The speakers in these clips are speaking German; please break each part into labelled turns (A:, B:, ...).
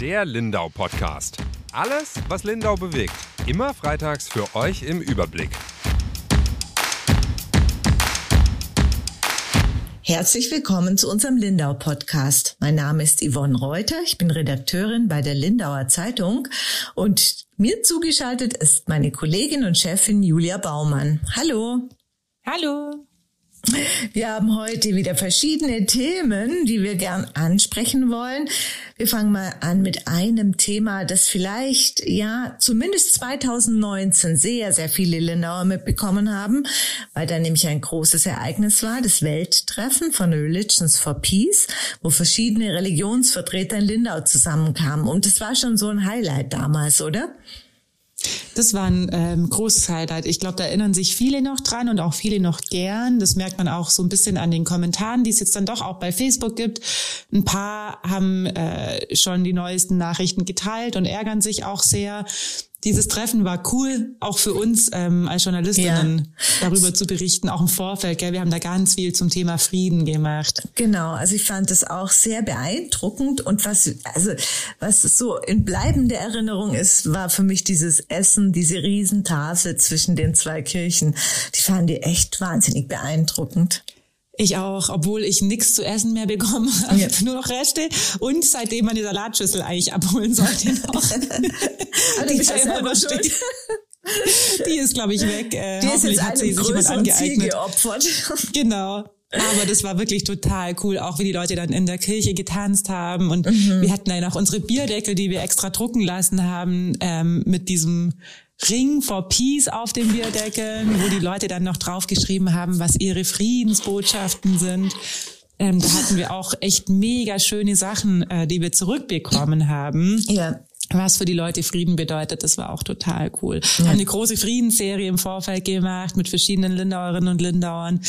A: Der Lindau Podcast. Alles, was Lindau bewegt. Immer freitags für euch im Überblick.
B: Herzlich willkommen zu unserem Lindau Podcast. Mein Name ist Yvonne Reuter. Ich bin Redakteurin bei der Lindauer Zeitung und mir zugeschaltet ist meine Kollegin und Chefin Julia Baumann. Hallo.
C: Hallo.
B: Wir haben heute wieder verschiedene Themen, die wir gern ansprechen wollen. Wir fangen mal an mit einem Thema, das vielleicht, ja, zumindest 2019 sehr, sehr viele Lindauer mitbekommen haben, weil da nämlich ein großes Ereignis war, das Welttreffen von Religions for Peace, wo verschiedene Religionsvertreter in Lindau zusammenkamen. Und das war schon so ein Highlight damals, oder?
C: Das war ein ähm, großes Highlight. Ich glaube, da erinnern sich viele noch dran und auch viele noch gern. Das merkt man auch so ein bisschen an den Kommentaren, die es jetzt dann doch auch bei Facebook gibt. Ein paar haben äh, schon die neuesten Nachrichten geteilt und ärgern sich auch sehr dieses Treffen war cool, auch für uns ähm, als Journalistinnen ja. darüber zu berichten, auch im Vorfeld. Gell? Wir haben da ganz viel zum Thema Frieden gemacht.
B: Genau, also ich fand das auch sehr beeindruckend und was also was so in bleibender Erinnerung ist, war für mich dieses Essen, diese Riesentafel zwischen den zwei Kirchen. Die fanden die echt wahnsinnig beeindruckend.
C: Ich auch, obwohl ich nichts zu essen mehr bekommen habe, ja. nur noch Reste und seitdem man die Salatschüssel eigentlich abholen sollte noch. die, immer noch steht. die ist, glaube ich, weg.
B: Äh, die ist jetzt hat sie sich jemand angeeignet. geopfert.
C: Genau. Aber das war wirklich total cool, auch wie die Leute dann in der Kirche getanzt haben. Und mhm. wir hatten dann auch unsere Bierdeckel, die wir extra drucken lassen haben, ähm, mit diesem Ring for Peace auf den Bierdeckeln, wo die Leute dann noch draufgeschrieben haben, was ihre Friedensbotschaften sind. Ähm, da hatten wir auch echt mega schöne Sachen, äh, die wir zurückbekommen haben. Ja was für die Leute Frieden bedeutet. Das war auch total cool. Ja. Haben eine große Friedensserie im Vorfeld gemacht mit verschiedenen Lindauerinnen und Lindauern.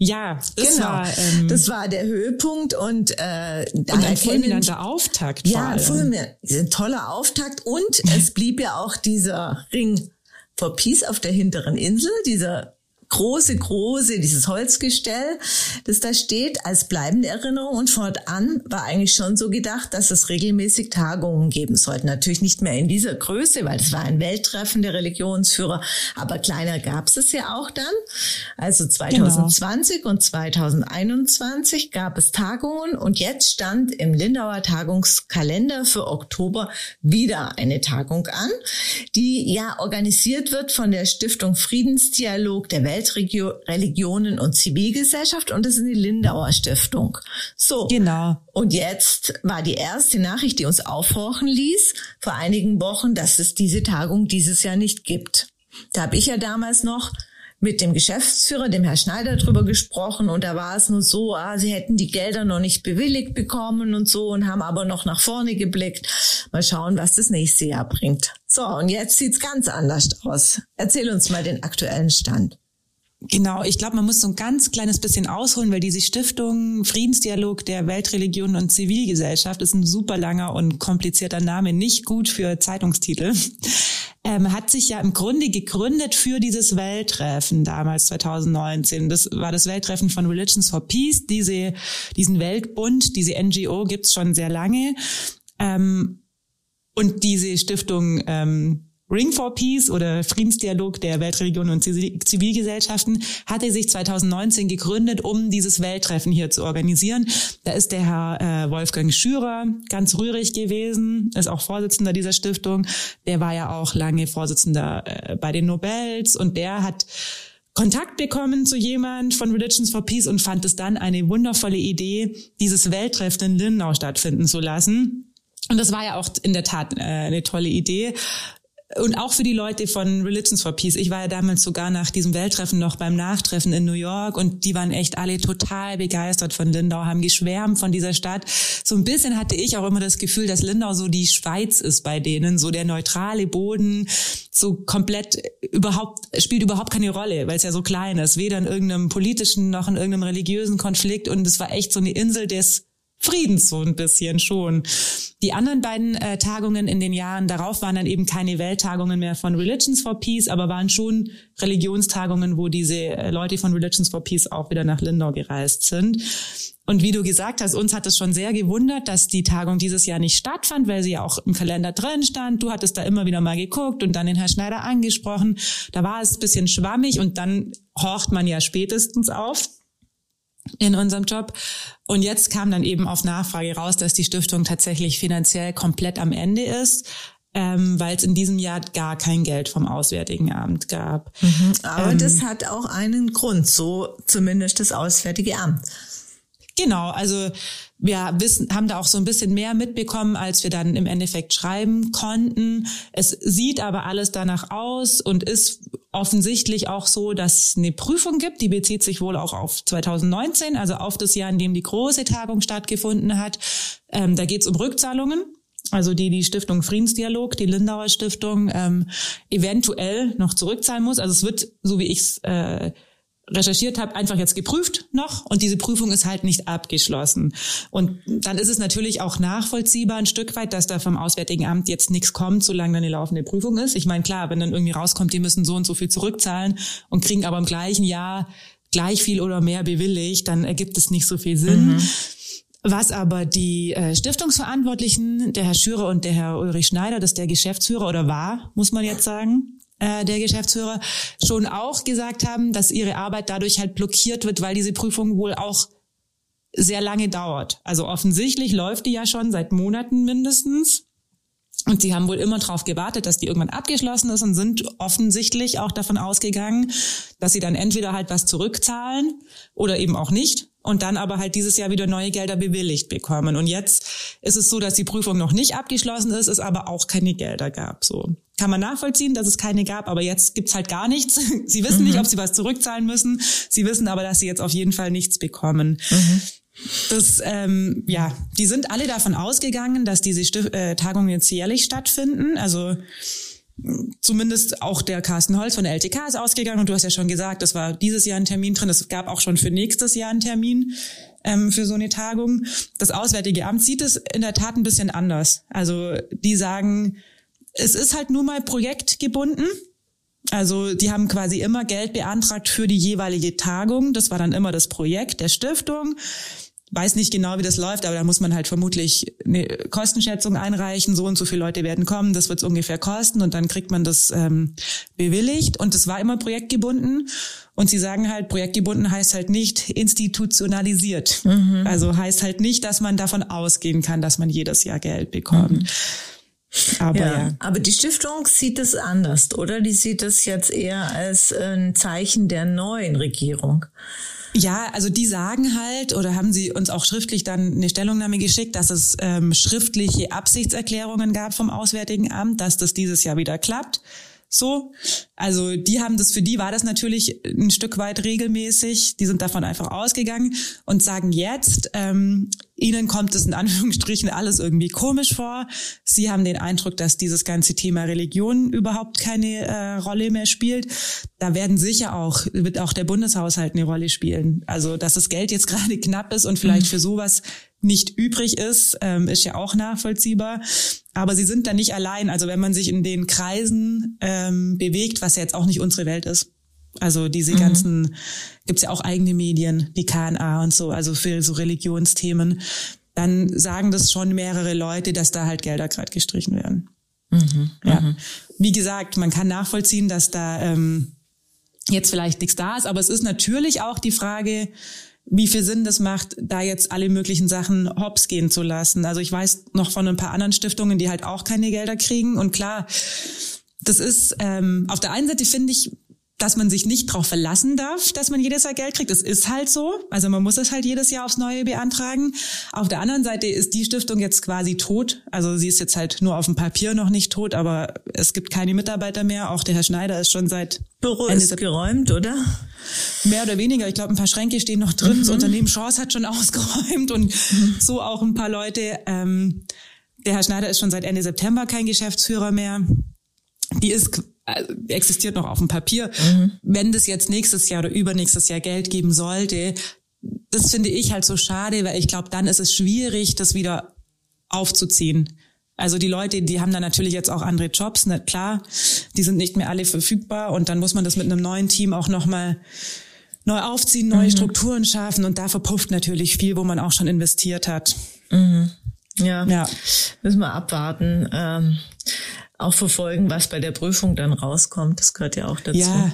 C: Ja,
B: das genau. war ähm, das war der Höhepunkt und äh,
C: und ein fulminanter Auftakt.
B: Ja, ein toller Auftakt und es blieb ja auch dieser Ring for Peace auf der hinteren Insel, dieser große, große, dieses Holzgestell, das da steht als bleibende Erinnerung und fortan war eigentlich schon so gedacht, dass es regelmäßig Tagungen geben sollte. Natürlich nicht mehr in dieser Größe, weil es war ein Welttreffen der Religionsführer, aber kleiner gab es es ja auch dann. Also 2020 genau. und 2021 gab es Tagungen und jetzt stand im Lindauer Tagungskalender für Oktober wieder eine Tagung an, die ja organisiert wird von der Stiftung Friedensdialog der Welt Weltreligionen und Zivilgesellschaft und das ist die Lindauer Stiftung. So.
C: Genau.
B: Und jetzt war die erste Nachricht, die uns aufhorchen ließ, vor einigen Wochen, dass es diese Tagung dieses Jahr nicht gibt. Da habe ich ja damals noch mit dem Geschäftsführer, dem Herr Schneider, drüber gesprochen und da war es nur so, ah, sie hätten die Gelder noch nicht bewilligt bekommen und so und haben aber noch nach vorne geblickt. Mal schauen, was das nächste Jahr bringt. So, und jetzt sieht's ganz anders aus. Erzähl uns mal den aktuellen Stand.
C: Genau, ich glaube, man muss so ein ganz kleines bisschen ausholen, weil diese Stiftung Friedensdialog der Weltreligionen und Zivilgesellschaft ist ein super langer und komplizierter Name, nicht gut für Zeitungstitel. Ähm, hat sich ja im Grunde gegründet für dieses Welttreffen damals 2019. Das war das Welttreffen von Religions for Peace. Diese, diesen Weltbund, diese NGO gibt's schon sehr lange. Ähm, und diese Stiftung ähm, Ring for Peace oder Friedensdialog der Weltreligionen und Zivilgesellschaften hatte sich 2019 gegründet, um dieses Welttreffen hier zu organisieren. Da ist der Herr äh, Wolfgang Schürer ganz rührig gewesen, ist auch Vorsitzender dieser Stiftung. Der war ja auch lange Vorsitzender äh, bei den Nobels und der hat Kontakt bekommen zu jemand von Religions for Peace und fand es dann eine wundervolle Idee, dieses Welttreffen in Lindau stattfinden zu lassen. Und das war ja auch in der Tat äh, eine tolle Idee und auch für die Leute von Religions for Peace. Ich war ja damals sogar nach diesem Welttreffen noch beim Nachtreffen in New York und die waren echt alle total begeistert von Lindau, haben geschwärmt von dieser Stadt. So ein bisschen hatte ich auch immer das Gefühl, dass Lindau so die Schweiz ist bei denen, so der neutrale Boden, so komplett überhaupt, spielt überhaupt keine Rolle, weil es ja so klein ist, weder in irgendeinem politischen noch in irgendeinem religiösen Konflikt und es war echt so eine Insel des Friedens so ein bisschen schon. Die anderen beiden äh, Tagungen in den Jahren darauf waren dann eben keine Welttagungen mehr von Religions for Peace, aber waren schon Religionstagungen, wo diese äh, Leute von Religions for Peace auch wieder nach Lindau gereist sind. Und wie du gesagt hast, uns hat es schon sehr gewundert, dass die Tagung dieses Jahr nicht stattfand, weil sie ja auch im Kalender drin stand. Du hattest da immer wieder mal geguckt und dann den Herrn Schneider angesprochen. Da war es ein bisschen schwammig und dann horcht man ja spätestens auf in unserem Job. Und jetzt kam dann eben auf Nachfrage raus, dass die Stiftung tatsächlich finanziell komplett am Ende ist. Ähm, weil es in diesem Jahr gar kein Geld vom Auswärtigen Amt gab.
B: Mhm, aber ähm, das hat auch einen Grund, so zumindest das Auswärtige Amt.
C: Genau, also wir wissen, haben da auch so ein bisschen mehr mitbekommen, als wir dann im Endeffekt schreiben konnten. Es sieht aber alles danach aus und ist offensichtlich auch so, dass es eine Prüfung gibt, die bezieht sich wohl auch auf 2019, also auf das Jahr, in dem die große Tagung stattgefunden hat. Ähm, da geht es um Rückzahlungen. Also die die Stiftung Friedensdialog, die Lindauer Stiftung, ähm, eventuell noch zurückzahlen muss. Also es wird, so wie ich es äh, recherchiert habe, einfach jetzt geprüft noch und diese Prüfung ist halt nicht abgeschlossen. Und dann ist es natürlich auch nachvollziehbar ein Stück weit, dass da vom Auswärtigen Amt jetzt nichts kommt, solange dann eine laufende Prüfung ist. Ich meine, klar, wenn dann irgendwie rauskommt, die müssen so und so viel zurückzahlen und kriegen aber im gleichen Jahr gleich viel oder mehr bewilligt, dann ergibt es nicht so viel Sinn. Mhm. Was aber die äh, Stiftungsverantwortlichen, der Herr Schürer und der Herr Ulrich Schneider, das ist der Geschäftsführer oder war, muss man jetzt sagen, äh, der Geschäftsführer schon auch gesagt haben, dass ihre Arbeit dadurch halt blockiert wird, weil diese Prüfung wohl auch sehr lange dauert. Also offensichtlich läuft die ja schon seit Monaten mindestens. Und sie haben wohl immer darauf gewartet, dass die irgendwann abgeschlossen ist und sind offensichtlich auch davon ausgegangen, dass sie dann entweder halt was zurückzahlen oder eben auch nicht und dann aber halt dieses Jahr wieder neue Gelder bewilligt bekommen. Und jetzt ist es so, dass die Prüfung noch nicht abgeschlossen ist, es aber auch keine Gelder gab. So kann man nachvollziehen, dass es keine gab, aber jetzt gibt's halt gar nichts. Sie wissen mhm. nicht, ob sie was zurückzahlen müssen. Sie wissen aber, dass sie jetzt auf jeden Fall nichts bekommen. Mhm. Das, ähm, ja, die sind alle davon ausgegangen, dass diese Stif äh, Tagungen jetzt jährlich stattfinden. Also zumindest auch der Carsten Holz von der LTK ist ausgegangen und du hast ja schon gesagt, es war dieses Jahr ein Termin drin. Es gab auch schon für nächstes Jahr einen Termin ähm, für so eine Tagung. Das Auswärtige Amt sieht es in der Tat ein bisschen anders. Also die sagen, es ist halt nur mal projektgebunden. Also die haben quasi immer Geld beantragt für die jeweilige Tagung. Das war dann immer das Projekt der Stiftung weiß nicht genau, wie das läuft, aber da muss man halt vermutlich eine Kostenschätzung einreichen. So und so viele Leute werden kommen, das wird es ungefähr kosten und dann kriegt man das ähm, bewilligt. Und das war immer projektgebunden. Und sie sagen halt, projektgebunden heißt halt nicht institutionalisiert. Mhm. Also heißt halt nicht, dass man davon ausgehen kann, dass man jedes Jahr Geld bekommt. Mhm.
B: Aber, ja, ja. aber die Stiftung sieht es anders, oder? Die sieht es jetzt eher als ein Zeichen der neuen Regierung.
C: Ja, also die sagen halt oder haben sie uns auch schriftlich dann eine Stellungnahme geschickt, dass es ähm, schriftliche Absichtserklärungen gab vom Auswärtigen Amt, dass das dieses Jahr wieder klappt. So, also die haben das, für die war das natürlich ein Stück weit regelmäßig. Die sind davon einfach ausgegangen und sagen jetzt, ähm, ihnen kommt es in Anführungsstrichen alles irgendwie komisch vor. Sie haben den Eindruck, dass dieses ganze Thema Religion überhaupt keine äh, Rolle mehr spielt. Da werden sicher auch, wird auch der Bundeshaushalt eine Rolle spielen. Also, dass das Geld jetzt gerade knapp ist und vielleicht mhm. für sowas nicht übrig ist, ähm, ist ja auch nachvollziehbar. Aber sie sind da nicht allein. Also wenn man sich in den Kreisen ähm, bewegt, was ja jetzt auch nicht unsere Welt ist. Also diese mhm. ganzen, gibt's ja auch eigene Medien, die KNA und so, also für so Religionsthemen, dann sagen das schon mehrere Leute, dass da halt Gelder gerade gestrichen werden. Mhm. Ja. Mhm. Wie gesagt, man kann nachvollziehen, dass da ähm, jetzt vielleicht nichts da ist, aber es ist natürlich auch die Frage, wie viel Sinn das macht, da jetzt alle möglichen Sachen hops gehen zu lassen. Also ich weiß noch von ein paar anderen Stiftungen, die halt auch keine Gelder kriegen. Und klar, das ist ähm, auf der einen Seite finde ich dass man sich nicht darauf verlassen darf, dass man jedes Jahr Geld kriegt. Das ist halt so. Also man muss es halt jedes Jahr aufs Neue beantragen. Auf der anderen Seite ist die Stiftung jetzt quasi tot. Also sie ist jetzt halt nur auf dem Papier noch nicht tot, aber es gibt keine Mitarbeiter mehr. Auch der Herr Schneider ist schon seit
B: Büro Ende ist geräumt, oder?
C: Mehr oder weniger. Ich glaube, ein paar Schränke stehen noch drin. Mhm. Das Unternehmen Chance hat schon ausgeräumt und mhm. so auch ein paar Leute. Ähm, der Herr Schneider ist schon seit Ende September kein Geschäftsführer mehr. Die ist also, existiert noch auf dem Papier. Mhm. Wenn das jetzt nächstes Jahr oder übernächstes Jahr Geld geben sollte, das finde ich halt so schade, weil ich glaube, dann ist es schwierig, das wieder aufzuziehen. Also die Leute, die haben dann natürlich jetzt auch andere Jobs, ne? klar, die sind nicht mehr alle verfügbar und dann muss man das mit einem neuen Team auch nochmal neu aufziehen, neue mhm. Strukturen schaffen und da verpufft natürlich viel, wo man auch schon investiert hat.
B: Mhm. Ja. ja, müssen wir abwarten. Ähm, auch verfolgen, was bei der Prüfung dann rauskommt. Das gehört ja auch dazu.
C: Ja,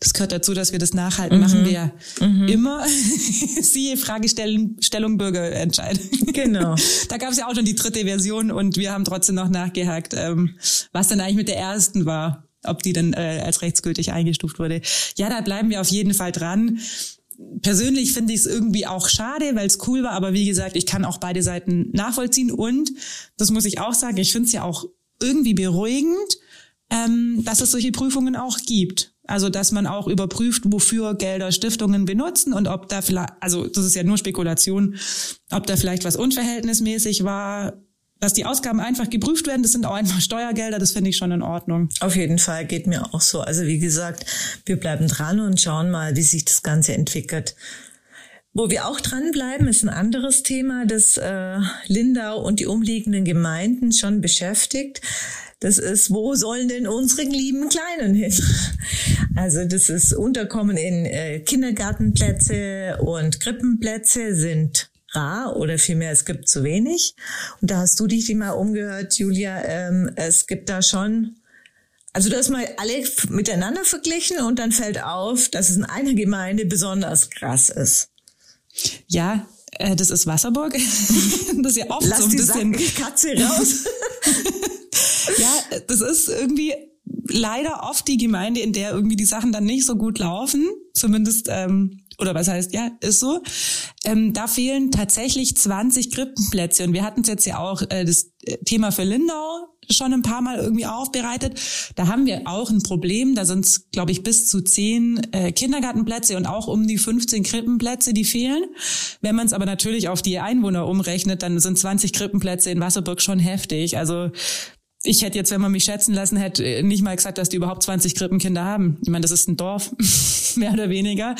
C: das gehört dazu, dass wir das nachhalten, mhm. machen wir mhm. immer. Siehe Fragestellung Stellung Bürgerentscheid.
B: Genau.
C: da gab es ja auch schon die dritte Version und wir haben trotzdem noch nachgehakt, ähm, was dann eigentlich mit der ersten war, ob die dann äh, als rechtsgültig eingestuft wurde. Ja, da bleiben wir auf jeden Fall dran. Persönlich finde ich es irgendwie auch schade, weil es cool war, aber wie gesagt, ich kann auch beide Seiten nachvollziehen und das muss ich auch sagen, ich finde es ja auch irgendwie beruhigend, ähm, dass es solche Prüfungen auch gibt. Also, dass man auch überprüft, wofür Gelder Stiftungen benutzen und ob da vielleicht, also das ist ja nur Spekulation, ob da vielleicht was unverhältnismäßig war, dass die Ausgaben einfach geprüft werden. Das sind auch einfach Steuergelder, das finde ich schon in Ordnung.
B: Auf jeden Fall geht mir auch so. Also wie gesagt, wir bleiben dran und schauen mal, wie sich das Ganze entwickelt. Wo wir auch dranbleiben, ist ein anderes Thema, das äh, Lindau und die umliegenden Gemeinden schon beschäftigt. Das ist, wo sollen denn unsere lieben Kleinen hin? Also das ist Unterkommen in äh, Kindergartenplätze und Krippenplätze sind rar oder vielmehr es gibt zu wenig. Und da hast du dich mal umgehört, Julia. Ähm, es gibt da schon also du hast mal alle miteinander verglichen und dann fällt auf, dass es in einer Gemeinde besonders krass ist.
C: Ja, äh, das ist Wasserburg. das ist ja oft
B: Lass
C: so ein
B: die
C: bisschen.
B: Katze raus.
C: ja, das ist irgendwie leider oft die Gemeinde, in der irgendwie die Sachen dann nicht so gut laufen. Zumindest, ähm, oder was heißt, ja, ist so. Ähm, da fehlen tatsächlich 20 Krippenplätze. Und wir hatten es jetzt ja auch äh, das Thema für Lindau schon ein paar Mal irgendwie aufbereitet. Da haben wir auch ein Problem. Da sind es, glaube ich, bis zu zehn äh, Kindergartenplätze und auch um die 15 Krippenplätze, die fehlen. Wenn man es aber natürlich auf die Einwohner umrechnet, dann sind 20 Krippenplätze in Wasserburg schon heftig. Also ich hätte jetzt, wenn man mich schätzen lassen hätte, nicht mal gesagt, dass die überhaupt 20 Krippenkinder haben. Ich meine, das ist ein Dorf, mehr oder weniger.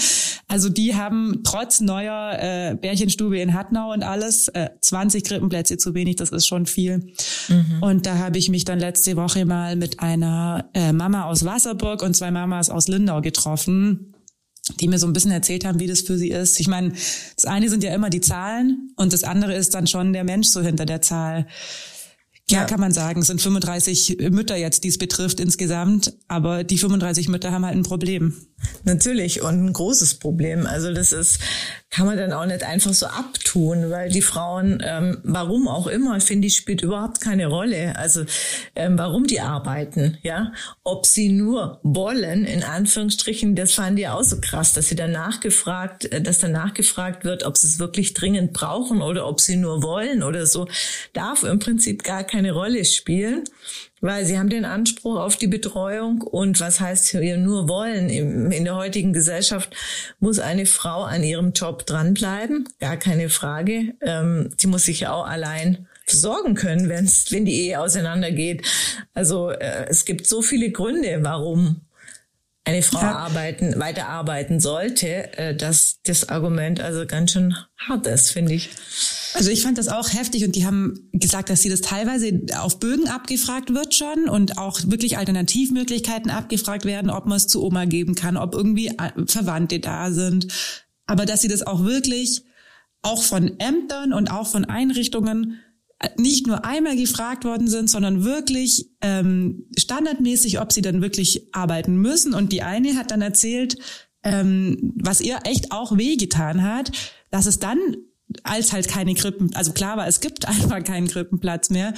C: Also die haben trotz neuer äh, Bärchenstube in Hattnau und alles äh, 20 Krippenplätze zu wenig. Das ist schon viel. Mhm. Und da habe ich mich dann letzte Woche mal mit einer äh, Mama aus Wasserburg und zwei Mamas aus Lindau getroffen die mir so ein bisschen erzählt haben, wie das für sie ist. Ich meine, das eine sind ja immer die Zahlen und das andere ist dann schon der Mensch so hinter der Zahl. Ja, kann man sagen. Es sind 35 Mütter jetzt, die es betrifft insgesamt. Aber die 35 Mütter haben halt ein Problem.
B: Natürlich und ein großes Problem. Also das ist, kann man dann auch nicht einfach so abtun, weil die Frauen, ähm, warum auch immer, finde ich, spielt überhaupt keine Rolle. Also ähm, warum die arbeiten, ja, ob sie nur wollen, in Anführungsstrichen, das fanden die auch so krass, dass sie dann nachgefragt, äh, dass dann nachgefragt wird, ob sie es wirklich dringend brauchen oder ob sie nur wollen oder so, darf im Prinzip gar keine Rolle spielen weil sie haben den Anspruch auf die Betreuung und was heißt hier nur wollen? In der heutigen Gesellschaft muss eine Frau an ihrem Job dranbleiben, gar keine Frage. Ähm, sie muss sich ja auch allein versorgen können, wenn's, wenn die Ehe auseinandergeht. Also äh, es gibt so viele Gründe, warum eine Frau ja. arbeiten, weiterarbeiten sollte, äh, dass das Argument also ganz schön hart ist, finde ich.
C: Also ich fand das auch heftig und die haben gesagt, dass sie das teilweise auf Bögen abgefragt wird schon und auch wirklich Alternativmöglichkeiten abgefragt werden, ob man es zu Oma geben kann, ob irgendwie äh, Verwandte da sind. Aber dass sie das auch wirklich auch von Ämtern und auch von Einrichtungen nicht nur einmal gefragt worden sind, sondern wirklich ähm, standardmäßig, ob sie dann wirklich arbeiten müssen. Und die eine hat dann erzählt, ähm, was ihr echt auch wehgetan hat, dass es dann als halt keine Krippen, also klar war, es gibt einfach keinen Krippenplatz mehr,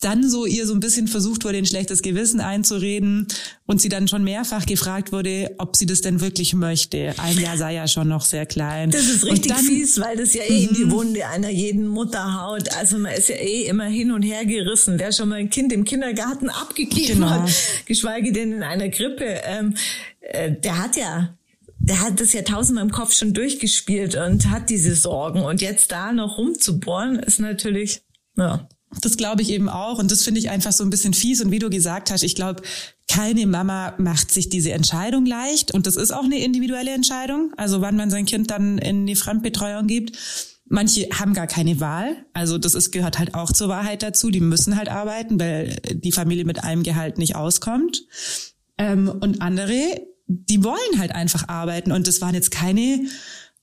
C: dann so ihr so ein bisschen versucht wurde, ein schlechtes Gewissen einzureden und sie dann schon mehrfach gefragt wurde, ob sie das denn wirklich möchte. Ein Jahr sei ja schon noch sehr klein.
B: Das ist richtig dann, fies, weil das ja eh in die mhm. Wunde einer jeden Mutter haut. Also man ist ja eh immer hin und her gerissen. Wer schon mal ein Kind im Kindergarten abgegeben genau. hat, geschweige denn in einer Grippe, ähm, äh, der hat ja der hat das ja tausendmal im Kopf schon durchgespielt und hat diese Sorgen. Und jetzt da noch rumzubohren, ist natürlich, ja.
C: Das glaube ich eben auch. Und das finde ich einfach so ein bisschen fies. Und wie du gesagt hast, ich glaube, keine Mama macht sich diese Entscheidung leicht. Und das ist auch eine individuelle Entscheidung. Also wann man sein Kind dann in die Fremdbetreuung gibt. Manche haben gar keine Wahl. Also das ist, gehört halt auch zur Wahrheit dazu. Die müssen halt arbeiten, weil die Familie mit einem Gehalt nicht auskommt. Ähm, und andere, die wollen halt einfach arbeiten. Und das waren jetzt keine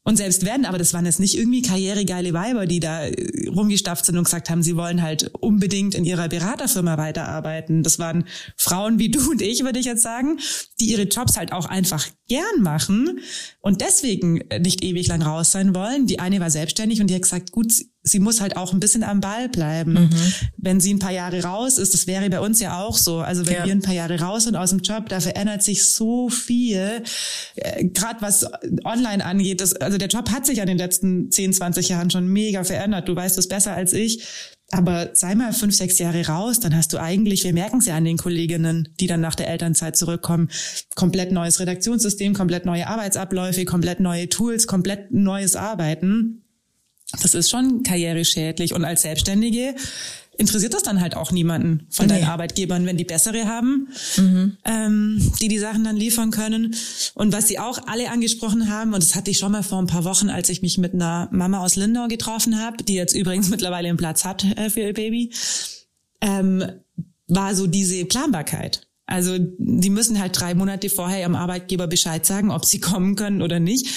C: und selbst wenn, aber das waren jetzt nicht irgendwie karrieregeile Weiber, die da äh, rumgestafft sind und gesagt haben, sie wollen halt unbedingt in ihrer Beraterfirma weiterarbeiten. Das waren Frauen wie du und ich, würde ich jetzt sagen, die ihre Jobs halt auch einfach gern machen und deswegen nicht ewig lang raus sein wollen. Die eine war selbstständig und die hat gesagt, gut, sie muss halt auch ein bisschen am Ball bleiben. Mhm. Wenn sie ein paar Jahre raus ist, das wäre bei uns ja auch so. Also wenn ja. wir ein paar Jahre raus sind aus dem Job, da verändert sich so viel. Äh, Gerade was online angeht, das, also der Job hat sich an den letzten 10, 20 Jahren schon mega verändert. Du weißt es besser als ich. Aber sei mal fünf, sechs Jahre raus, dann hast du eigentlich, wir merken es ja an den Kolleginnen, die dann nach der Elternzeit zurückkommen, komplett neues Redaktionssystem, komplett neue Arbeitsabläufe, komplett neue Tools, komplett neues Arbeiten. Das ist schon karriereschädlich. Und als Selbstständige interessiert das dann halt auch niemanden von nee. deinen Arbeitgebern, wenn die bessere haben, mhm. ähm, die die Sachen dann liefern können. Und was sie auch alle angesprochen haben, und das hatte ich schon mal vor ein paar Wochen, als ich mich mit einer Mama aus Lindau getroffen habe, die jetzt übrigens mittlerweile einen Platz hat äh, für ihr Baby, ähm, war so diese Planbarkeit. Also die müssen halt drei Monate vorher ihrem Arbeitgeber Bescheid sagen, ob sie kommen können oder nicht.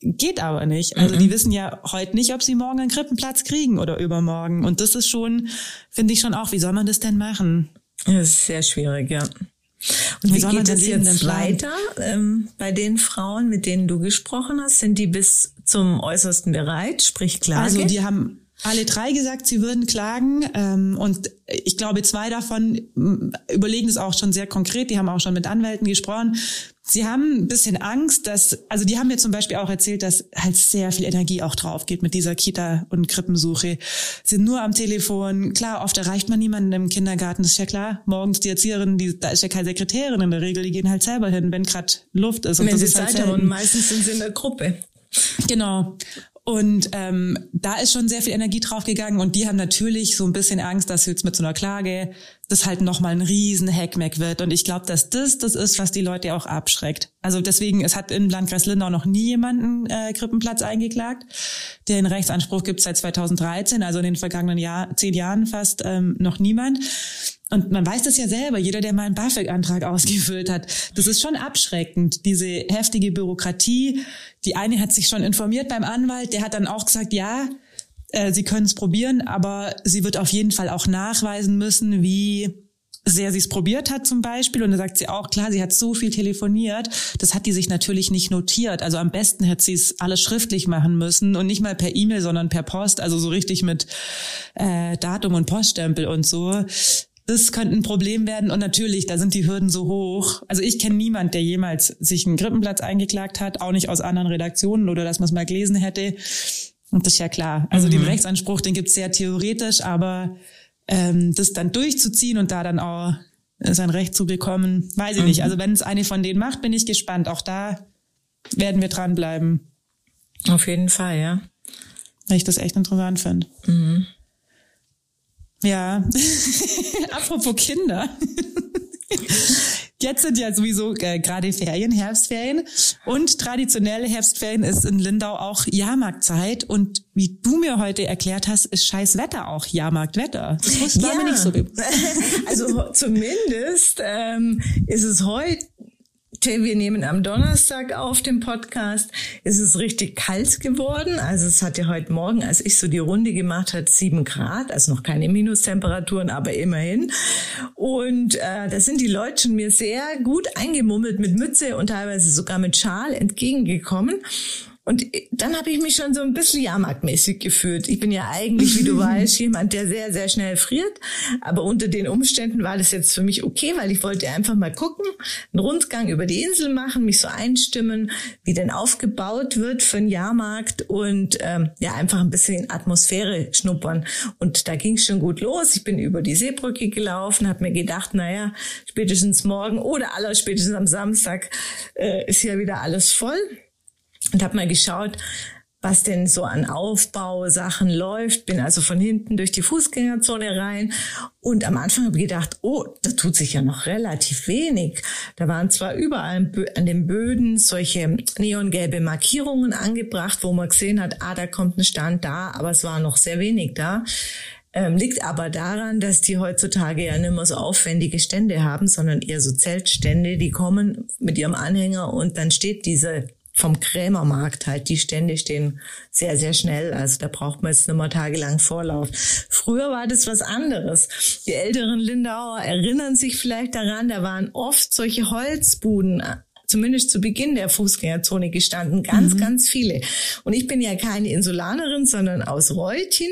C: Geht aber nicht. Also mhm. die wissen ja heute nicht, ob sie morgen einen Krippenplatz kriegen oder übermorgen. Und das ist schon, finde ich schon auch, wie soll man das denn machen?
B: Das ist sehr schwierig, ja. Und wie, wie geht es jetzt weiter ähm, bei den Frauen, mit denen du gesprochen hast? Sind die bis zum Äußersten bereit, sprich Klage?
C: Also die haben alle drei gesagt, sie würden klagen. Ähm, und ich glaube, zwei davon überlegen es auch schon sehr konkret. Die haben auch schon mit Anwälten gesprochen. Sie haben ein bisschen Angst, dass, also die haben mir zum Beispiel auch erzählt, dass halt sehr viel Energie auch drauf geht mit dieser Kita- und Krippensuche. Sie sind nur am Telefon. Klar, oft erreicht man niemanden im Kindergarten, das ist ja klar. Morgens die Erzieherin, die, da ist ja keine Sekretärin in der Regel, die gehen halt selber hin, wenn gerade Luft ist.
B: Und wenn
C: das
B: sie ist halt Zeit haben, meistens sind sie in der Gruppe.
C: Genau. Und ähm, da ist schon sehr viel Energie draufgegangen und die haben natürlich so ein bisschen Angst, dass jetzt mit so einer Klage das halt nochmal ein riesen Hackmack wird. Und ich glaube, dass das das ist, was die Leute auch abschreckt. Also deswegen, es hat im Landkreis Lindau noch nie jemanden äh, Krippenplatz eingeklagt. Den Rechtsanspruch gibt es seit 2013, also in den vergangenen Jahr, zehn Jahren fast ähm, noch niemand. Und man weiß das ja selber, jeder, der mal einen BAföG-Antrag ausgefüllt hat. Das ist schon abschreckend, diese heftige Bürokratie. Die eine hat sich schon informiert beim Anwalt, der hat dann auch gesagt, ja, äh, sie können es probieren, aber sie wird auf jeden Fall auch nachweisen müssen, wie sehr sie es probiert hat zum Beispiel. Und da sagt sie auch, klar, sie hat so viel telefoniert, das hat die sich natürlich nicht notiert. Also am besten hätte sie es alles schriftlich machen müssen und nicht mal per E-Mail, sondern per Post, also so richtig mit äh, Datum und Poststempel und so das könnte ein Problem werden. Und natürlich, da sind die Hürden so hoch. Also ich kenne niemand, der jemals sich einen Krippenplatz eingeklagt hat, auch nicht aus anderen Redaktionen oder dass man es mal gelesen hätte. Und das ist ja klar. Also mhm. den Rechtsanspruch, den gibt's sehr theoretisch, aber ähm, das dann durchzuziehen und da dann auch sein Recht zu bekommen, weiß ich mhm. nicht. Also wenn es eine von denen macht, bin ich gespannt. Auch da werden wir dranbleiben.
B: Auf jeden Fall, ja.
C: Weil ich das echt interessant finde. Mhm. Ja, apropos Kinder. Jetzt sind ja sowieso äh, gerade Ferien, Herbstferien. Und traditionelle Herbstferien ist in Lindau auch Jahrmarktzeit. Und wie du mir heute erklärt hast, ist scheiß Wetter auch Jahrmarktwetter. Das wusste ja. mir nicht so.
B: also zumindest ähm, ist es heute wir nehmen am Donnerstag auf dem Podcast. Es ist richtig kalt geworden. Also es hatte heute Morgen, als ich so die Runde gemacht hat, sieben Grad, also noch keine Minustemperaturen, aber immerhin. Und äh, da sind die Leute schon mir sehr gut eingemummelt mit Mütze und teilweise sogar mit Schal entgegengekommen. Und dann habe ich mich schon so ein bisschen jahrmarktmäßig gefühlt. Ich bin ja eigentlich, wie du weißt, jemand, der sehr, sehr schnell friert. Aber unter den Umständen war das jetzt für mich okay, weil ich wollte einfach mal gucken, einen Rundgang über die Insel machen, mich so einstimmen, wie denn aufgebaut wird für einen Jahrmarkt und ähm, ja, einfach ein bisschen Atmosphäre schnuppern. Und da ging es schon gut los. Ich bin über die Seebrücke gelaufen, habe mir gedacht, naja, spätestens morgen oder aller spätestens am Samstag äh, ist ja wieder alles voll und habe mal geschaut, was denn so an Aufbausachen läuft. Bin also von hinten durch die Fußgängerzone rein. Und am Anfang habe ich gedacht, oh, da tut sich ja noch relativ wenig. Da waren zwar überall an den Böden solche neongelbe Markierungen angebracht, wo man gesehen hat, ah, da kommt ein Stand da, aber es war noch sehr wenig da. Ähm, liegt aber daran, dass die heutzutage ja nicht mehr so aufwendige Stände haben, sondern eher so Zeltstände, die kommen mit ihrem Anhänger und dann steht diese vom Krämermarkt halt. Die Stände stehen sehr, sehr schnell. Also da braucht man jetzt nicht mehr tagelang Vorlauf. Früher war das was anderes. Die älteren Lindauer erinnern sich vielleicht daran, da waren oft solche Holzbuden zumindest zu Beginn der Fußgängerzone gestanden. Ganz, mhm. ganz viele. Und ich bin ja keine Insulanerin, sondern aus Reutin.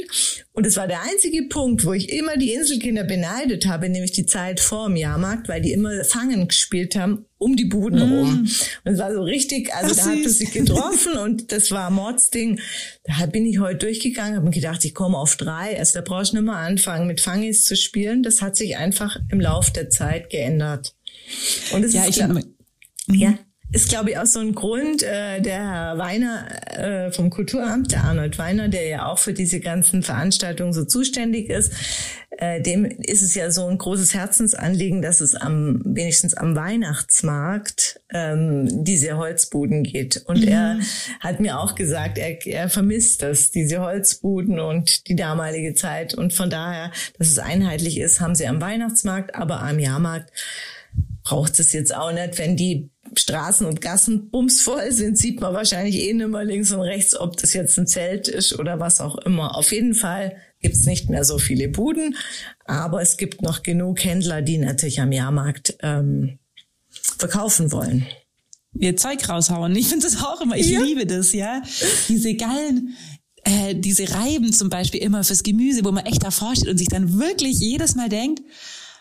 B: Und es war der einzige Punkt, wo ich immer die Inselkinder beneidet habe, nämlich die Zeit vor dem Jahrmarkt, weil die immer Fangen gespielt haben um die Buden mm. rum. Und es war so richtig, also Ach, da hat es sich getroffen und das war Mordsding. Da bin ich heute durchgegangen, habe mir gedacht, ich komme auf drei. Also da brauchst du nicht mal anfangen, mit Fangis zu spielen. Das hat sich einfach im Lauf der Zeit geändert.
C: Und es ja, ist ich
B: ja, mhm. ist glaube ich auch so ein Grund, äh, der Herr Weiner äh, vom Kulturamt, der Arnold Weiner, der ja auch für diese ganzen Veranstaltungen so zuständig ist, äh, dem ist es ja so ein großes Herzensanliegen, dass es am wenigstens am Weihnachtsmarkt ähm, diese Holzbuden geht. Und mhm. er hat mir auch gesagt, er, er vermisst das, diese Holzbuden und die damalige Zeit. Und von daher, dass es einheitlich ist, haben sie am Weihnachtsmarkt, aber am Jahrmarkt braucht es jetzt auch nicht, wenn die Straßen und Gassen bumsvoll sind, sieht man wahrscheinlich eh nicht mehr links und rechts, ob das jetzt ein Zelt ist oder was auch immer. Auf jeden Fall gibt's nicht mehr so viele Buden, aber es gibt noch genug Händler, die natürlich am Jahrmarkt ähm, verkaufen wollen.
C: Ihr Zeug raushauen. Ich finde das auch immer, ich ja. liebe das, ja. Diese geilen, äh, diese Reiben zum Beispiel immer fürs Gemüse, wo man echt davor steht und sich dann wirklich jedes Mal denkt,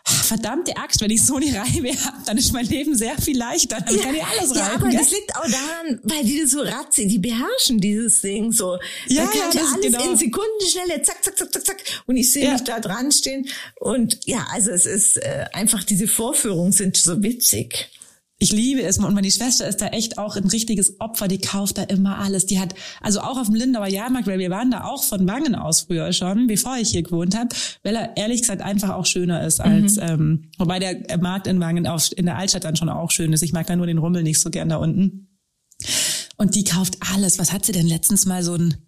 C: verdammte Axt, wenn ich so eine Reibe habe, dann ist mein Leben sehr viel leichter. Dann ja, kann ich alles reiben. Ja,
B: aber gell? das liegt auch daran, weil die so ratzig, die beherrschen dieses Ding so. Ja, da kann ja, alles genau. in Sekundenschnelle, zack, zack, zack, zack, zack. Und ich sehe ja. mich da dran stehen. Und ja, also es ist äh, einfach, diese Vorführungen sind so witzig.
C: Ich liebe es und meine Schwester ist da echt auch ein richtiges Opfer, die kauft da immer alles. Die hat, also auch auf dem Lindauer Jahrmarkt, weil wir waren da auch von Wangen aus früher schon, bevor ich hier gewohnt habe, weil er ehrlich gesagt einfach auch schöner ist als, mhm. ähm, wobei der Markt in Wangen auf, in der Altstadt dann schon auch schön ist. Ich mag da nur den Rummel nicht so gern da unten. Und die kauft alles. Was hat sie denn letztens mal so ein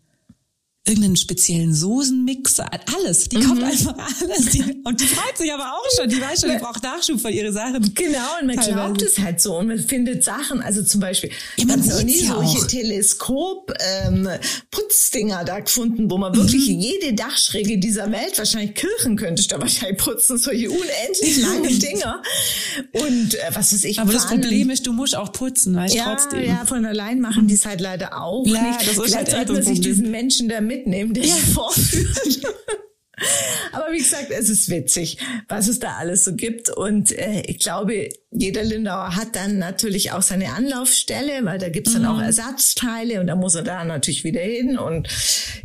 C: irgendeinen speziellen Soßenmixer, alles. Die mhm. kauft einfach alles. Die, und die freut sich aber auch schon. Die weiß schon, die braucht Nachschub von ihre Sachen.
B: Genau, und man teilweise. glaubt es halt so. Und man findet Sachen, also zum Beispiel, ja, man hat noch nie solche Teleskop-Putzdinger ähm, da gefunden, wo man wirklich mhm. jede Dachschräge dieser Welt, wahrscheinlich Kirchen könntest du wahrscheinlich putzen, solche unendlich lange Dinger. Und äh, was ist ich.
C: Aber das Problem ist, du musst auch putzen, weißt
B: ja,
C: trotzdem.
B: Ja, von allein machen die es halt leider auch ja, nicht. Das ist Vielleicht halt sollte man sich diesen Menschen da mit mitnehmen, der ja. vorführt. Aber wie gesagt, es ist witzig, was es da alles so gibt. Und äh, ich glaube, jeder Lindauer hat dann natürlich auch seine Anlaufstelle, weil da gibt's dann mhm. auch Ersatzteile und da muss er da natürlich wieder hin. Und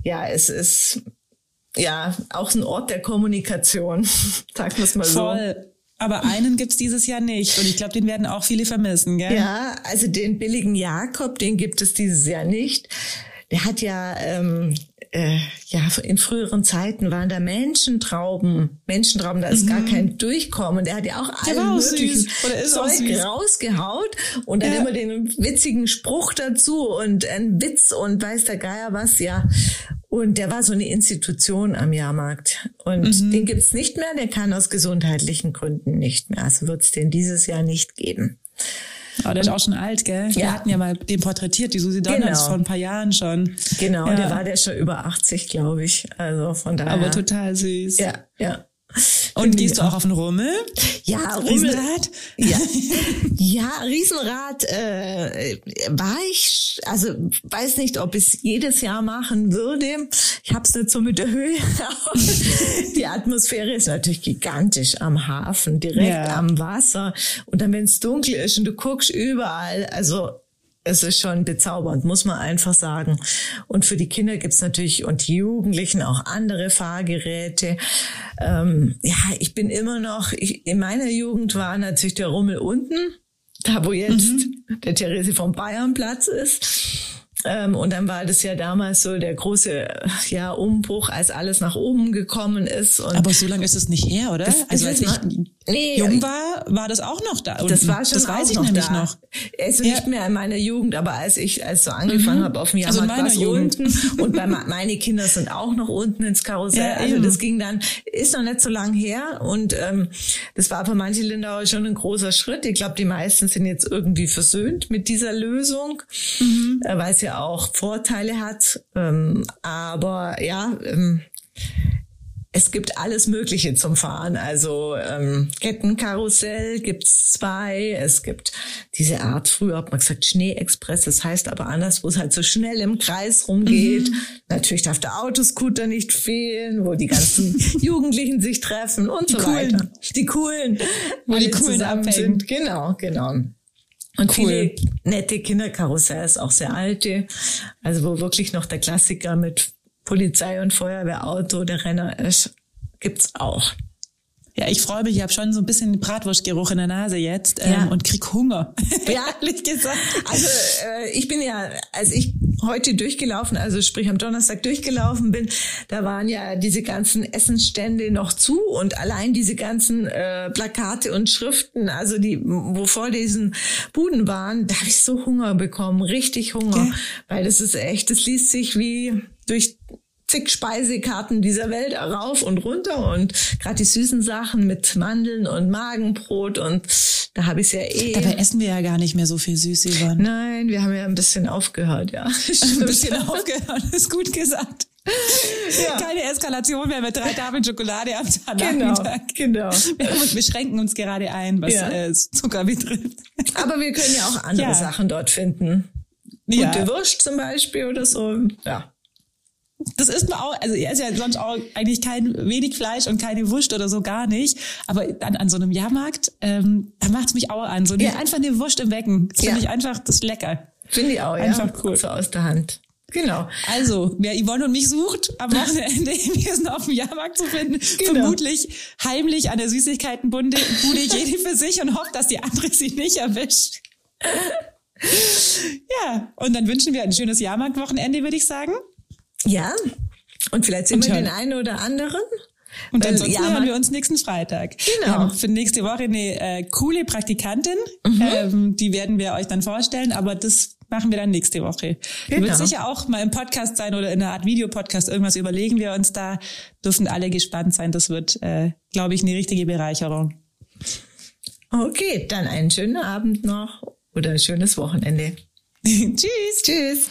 B: ja, es ist ja auch ein Ort der Kommunikation, sagen wir es mal Voll. so.
C: Aber einen gibt's dieses Jahr nicht. Und ich glaube, den werden auch viele vermissen, gell?
B: Ja, also den billigen Jakob, den gibt es dieses Jahr nicht. Der hat ja ähm, äh, ja, in früheren Zeiten waren da Menschentrauben, Menschentrauben, da ist mhm. gar kein Durchkommen. Der hat ja auch alles möglichen Zeug rausgehaut und dann ja. immer den witzigen Spruch dazu und ein Witz und weiß der Geier was, ja. Und der war so eine Institution am Jahrmarkt. Und mhm. den gibt's nicht mehr, der kann aus gesundheitlichen Gründen nicht mehr. Also wird's den dieses Jahr nicht geben.
C: Aber der ist auch schon alt, gell? Wir ja. hatten ja mal den porträtiert, die Susi Donners genau. vor ein paar Jahren schon.
B: Genau, ja. der war der schon über 80, glaube ich. Also von daher.
C: Aber total süß.
B: Ja, ja.
C: Und gehst du auch auf den Rummel?
B: Ja, Riesenrad. Ja, ja Riesenrad äh, war ich, also weiß nicht, ob ich es jedes Jahr machen würde. Ich hab's nicht so mit der Höhe. die Atmosphäre ist natürlich gigantisch am Hafen, direkt ja. am Wasser. Und dann, wenn es dunkel ist und du guckst überall, also es ist schon bezaubernd, muss man einfach sagen. Und für die Kinder gibt's natürlich und die Jugendlichen auch andere Fahrgeräte. Ähm, ja, ich bin immer noch, ich, in meiner Jugend war natürlich der Rummel unten, da wo jetzt mhm. der Therese vom Bayernplatz ist. Ähm, und dann war das ja damals so der große ja, Umbruch, als alles nach oben gekommen ist.
C: Aber so lange ist es nicht her, oder?
B: Das,
C: also als ich
B: nee,
C: jung war, war das auch noch da.
B: Das war schon
C: das weiß ich
B: noch
C: nämlich
B: da.
C: noch.
B: Also nicht
C: Ja.
B: mehr in meiner Jugend, aber als ich als so angefangen
C: Mhm.
B: habe auf dem
C: Also in
B: Jahrmarkt,
C: meiner
B: war
C: Jugend.
B: unten und bei me- meine Kinder sind auch noch unten ins Karussell.
C: Ja,
B: also
C: eben.
B: das ging dann, ist noch nicht so lang her und ähm, das war für manche Lindauer schon ein großer Schritt. Ich glaube, die meisten sind jetzt irgendwie versöhnt mit dieser Lösung,
C: Mhm.
B: äh, weil es ja auch Vorteile hat. Ähm, aber ja, ähm, es gibt alles Mögliche zum Fahren. Also ähm, Kettenkarussell gibt's zwei. Es gibt diese Art, früher hat man gesagt Schneeexpress, das heißt aber anders, wo es halt so schnell im Kreis rumgeht.
C: Mhm.
B: Natürlich darf der Autoscooter nicht fehlen, wo die ganzen Jugendlichen sich treffen und so
C: Coolen.
B: weiter. Die coolen.
C: Wo die Coolen
B: zusammen
C: abhängen.
B: sind. Genau, genau. Und
C: Cool.
B: viele nette Kinderkarussells, auch sehr alte. Also wo wirklich noch der Klassiker mit Polizei und Feuerwehrauto der Renner ist, gibt's auch.
C: Ja, ich freue mich, ich habe schon so ein bisschen Bratwurstgeruch in der Nase jetzt ähm,
B: Ja.
C: und krieg Hunger.
B: Ja.
C: ehrlich gesagt.
B: Also äh, ich bin ja, als ich heute durchgelaufen, also sprich am Donnerstag durchgelaufen bin, da waren ja diese ganzen Essensstände noch zu und allein diese ganzen äh, Plakate und Schriften, also die, wo vor diesen Buden waren, da habe ich so Hunger bekommen, richtig Hunger,
C: Ja.
B: weil das ist echt, das liest sich wie durch zig Speisekarten dieser Welt rauf und runter und gerade die süßen Sachen mit Mandeln und Magenbrot und da habe ich ja eh.
C: Dabei essen wir ja gar nicht mehr so viel süß, Yvonne.
B: Nein, wir haben ja ein bisschen aufgehört, ja.
C: Ein bisschen aufgehört, ist gut gesagt.
B: Ja.
C: Keine Eskalation mehr mit drei Tafeln Schokolade am
B: Genau,
C: Nachmittag.
B: genau.
C: Wir, schränken uns gerade ein, was
B: Ja.
C: äh, Zucker betrifft.
B: Aber wir können ja auch andere
C: Ja.
B: Sachen dort finden. Gute Wurst zum Beispiel oder so. Ja.
C: Das ist mir auch, also er ist ja sonst auch eigentlich kein wenig Fleisch und keine Wurst oder so gar nicht. Aber an, an so einem Jahrmarkt, ähm, da macht's mich auch an. So
B: Ja.
C: einfach eine Wurst im Becken. Das
B: Ja.
C: finde ich einfach, das ist lecker.
B: Finde ich auch, ja.
C: Einfach cool.
B: So aus der Hand. Genau.
C: Also, wer Yvonne und mich sucht, am Wochenende, wir sind auf dem Jahrmarkt zu finden,
B: Genau.
C: vermutlich heimlich an der Süßigkeitenbude, Bude, jede für sich und hofft, dass die andere sie nicht erwischt. Ja, und dann wünschen wir ein schönes Jahrmarktwochenende, würde ich sagen.
B: Ja. Und vielleicht sehen
C: Und
B: wir
C: schon.
B: den einen oder anderen.
C: Und
B: Weil
C: ansonsten
B: Jahrmarkt-
C: hören wir uns nächsten Freitag.
B: Genau.
C: Wir haben für nächste Woche eine äh, coole Praktikantin.
B: Mhm.
C: Ähm, die werden wir euch dann vorstellen, aber das machen wir dann nächste Woche.
B: Genau.
C: wird sicher auch mal im Podcast sein oder in einer Art Videopodcast. Irgendwas überlegen wir uns da. Dürfen alle gespannt sein. Das wird, äh, glaube ich, eine richtige Bereicherung.
B: Okay, dann einen schönen Abend noch oder ein schönes Wochenende.
C: Tschüss.
B: Tschüss.